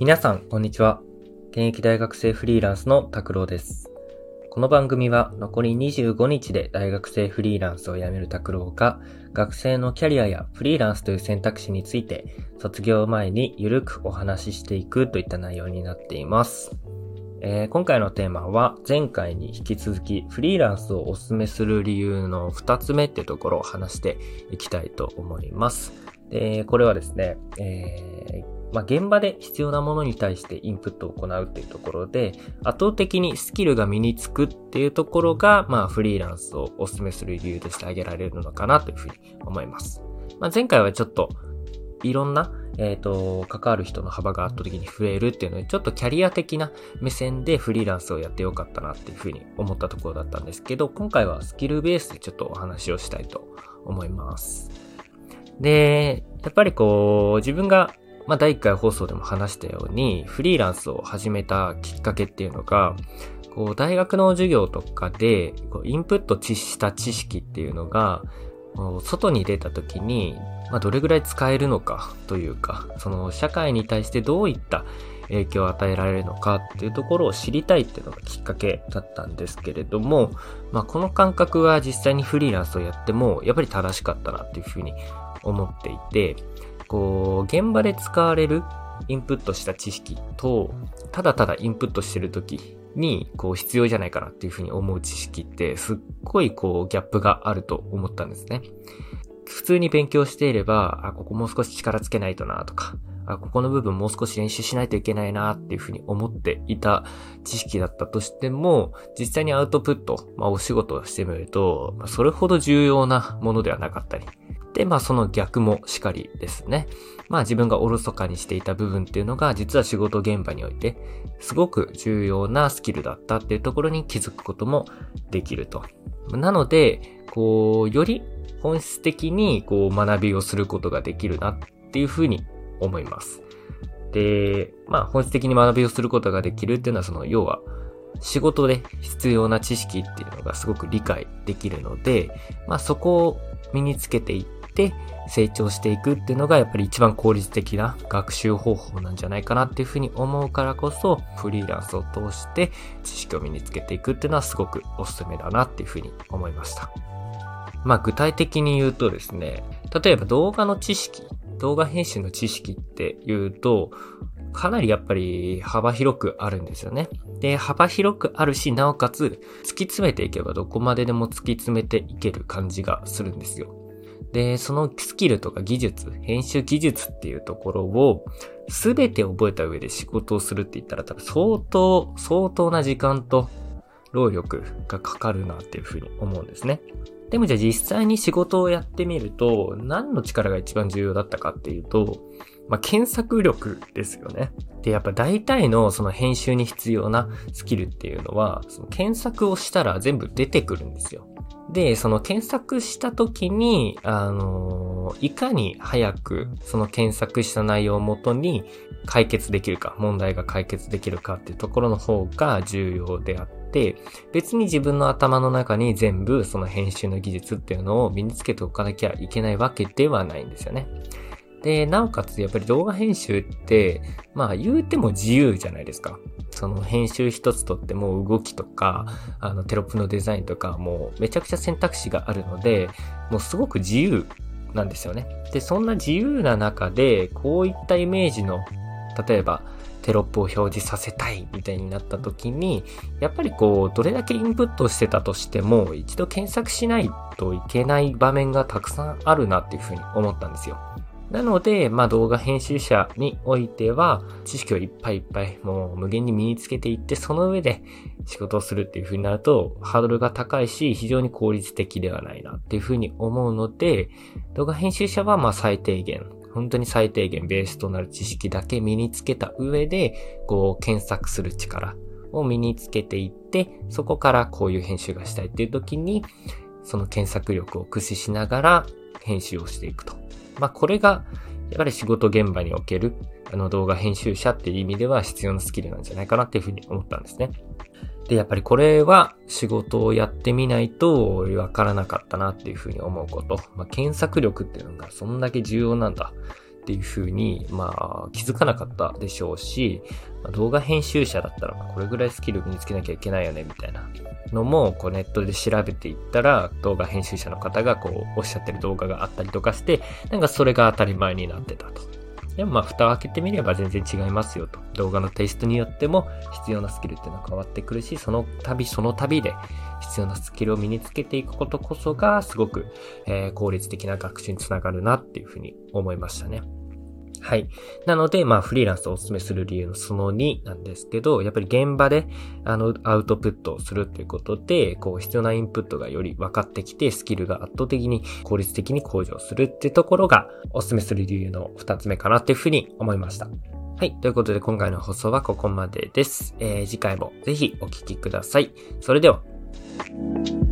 皆さん、こんにちは。現役大学生フリーランスの拓郎です。この番組は残り25日で大学生フリーランスを辞める拓郎が学生のキャリアやフリーランスという選択肢について卒業前にゆるくお話ししていくといった内容になっています。えー今回のテーマは前回に引き続きフリーランスをお勧めする理由の2つ目ってところを話していきたいと思います。で、これはですね、えーまあ、現場で必要なものに対してインプットを行うっていうところで、圧倒的にスキルが身につくっていうところが、まあ、フリーランスをお勧めする理由として挙げられるのかなというふうに思います。まあ、前回はちょっと、いろんな、えっ、と、関わる人の幅が圧倒的に増えるっていうので、ちょっとキャリア的な目線でフリーランスをやってよかったなっていうふうに思ったところだったんですけど、今回はスキルベースでちょっとお話をしたいと思います。で、やっぱりこう、自分が、まあ、第1回放送でも話したように、フリーランスを始めたきっかけっていうのが、こう、大学の授業とかで、こうインプットした知識っていうのが、外に出た時に、まあ、どれぐらい使えるのかというか、その社会に対してどういった影響を与えられるのかっていうところを知りたいっていうのがきっかけだったんですけれども、まあ、この感覚は実際にフリーランスをやっても、やっぱり正しかったなっていうふうに思っていて、こう、現場で使われるインプットした知識と、ただただインプットしてる時に、こう、必要じゃないかなっていうふうに思う知識って、すっごいこう、ギャップがあると思ったんですね。普通に勉強していれば、あ、ここもう少し力つけないとなとか、あ、ここの部分もう少し練習しないといけないなっていうふうに思っていた知識だったとしても、実際にアウトプット、まあお仕事をしてみると、それほど重要なものではなかったり。で、まあその逆もしかりですね。まあ自分がおろそかにしていた部分っていうのが、実は仕事現場において、すごく重要なスキルだったっていうところに気づくこともできると。なので、こう、より本質的にこう学びをすることができるなっていうふうに思います。で、まあ本質的に学びをすることができるっていうのはその要は仕事で必要な知識っていうのがすごく理解できるので、まあそこ身につけていって成長していくっていうのがやっぱり一番効率的な学習方法なんじゃないかなっていうふうに思うからこそフリーランスを通して知識を身につけていくっていうのはすごくおすすめだなっていうふうに思いました。まあ具体的に言うとですね、例えば動画の知識、動画編集の知識って言うと、かなりやっぱり幅広くあるんですよね。で、幅広くあるし、なおかつ突き詰めていけばどこまででも突き詰めていける感じがするんですよ。で、そのスキルとか技術、編集技術っていうところを全て覚えた上で仕事をするって言ったら多分相当、相当な時間と労力がかかるなっていうふうに思うんですね。でもじゃあ実際に仕事をやってみると、何の力が一番重要だったかっていうと、まあ、検索力ですよね。で、やっぱ大体のその編集に必要なスキルっていうのは、その検索をしたら全部出てくるんですよ。で、その検索した時に、あのいかに早くその検索した内容をもとに解決できるか、問題が解決できるかっていうところの方が重要であって、別に自分の頭の中に全部その編集の技術っていうのを身につけておかなきゃいけないわけではないんですよね。で、なおかつやっぱり動画編集って、まあ言うても自由じゃないですか。その編集一つとっても動きとか、あのテロップのデザインとかもうめちゃくちゃ選択肢があるので、もうすごく自由なんですよね。で、そんな自由な中で、こういったイメージの、例えば、テロップを表示させたいみたいになった時に、やっぱりこう、どれだけインプットしてたとしても、一度検索しないといけない場面がたくさんあるなっていうふうに思ったんですよ。なので、まあ動画編集者においては、知識をいっぱいいっぱい、もう無限に身につけていって、その上で仕事をするっていう風になると、ハードルが高いし、非常に効率的ではないなっていう風に思うので、動画編集者はまあ最低限、本当に最低限ベースとなる知識だけ身につけた上で、こう検索する力を身につけていって、そこからこういう編集がしたいっていう時に、その検索力を駆使しながら編集をしていくと。まあこれが、やっぱり仕事現場における、あの動画編集者っていう意味では必要なスキルなんじゃないかなっていうふうに思ったんですね。で、やっぱりこれは仕事をやってみないとわからなかったなっていうふうに思うこと。まあ、検索力っていうのがそんだけ重要なんだっていう風に、まあ、気づかなかったでしょうし、ま、動画編集者だったら、これぐらいスキル身につけなきゃいけないよね、みたいなのも、こうネットで調べていったら、動画編集者の方がこう、おっしゃってる動画があったりとかして、なんかそれが当たり前になってたと。でもまあ蓋を開けてみれば全然違いますよと。動画のテイストによっても必要なスキルっていうのは変わってくるし、その度その度で必要なスキルを身につけていくことこそがすごく、えー、効率的な学習につながるなっていうふうに思いましたね。はい。なので、まあ、フリーランスをお勧めする理由のその2なんですけど、やっぱり現場で、あの、アウトプットをするっていうことで、こう、必要なインプットがより分かってきて、スキルが圧倒的に効率的に向上するっていうところが、お勧めする理由の2つ目かなっていうふうに思いました。はい。ということで、今回の放送はここまでです。えー、次回もぜひお聴きください。それでは。you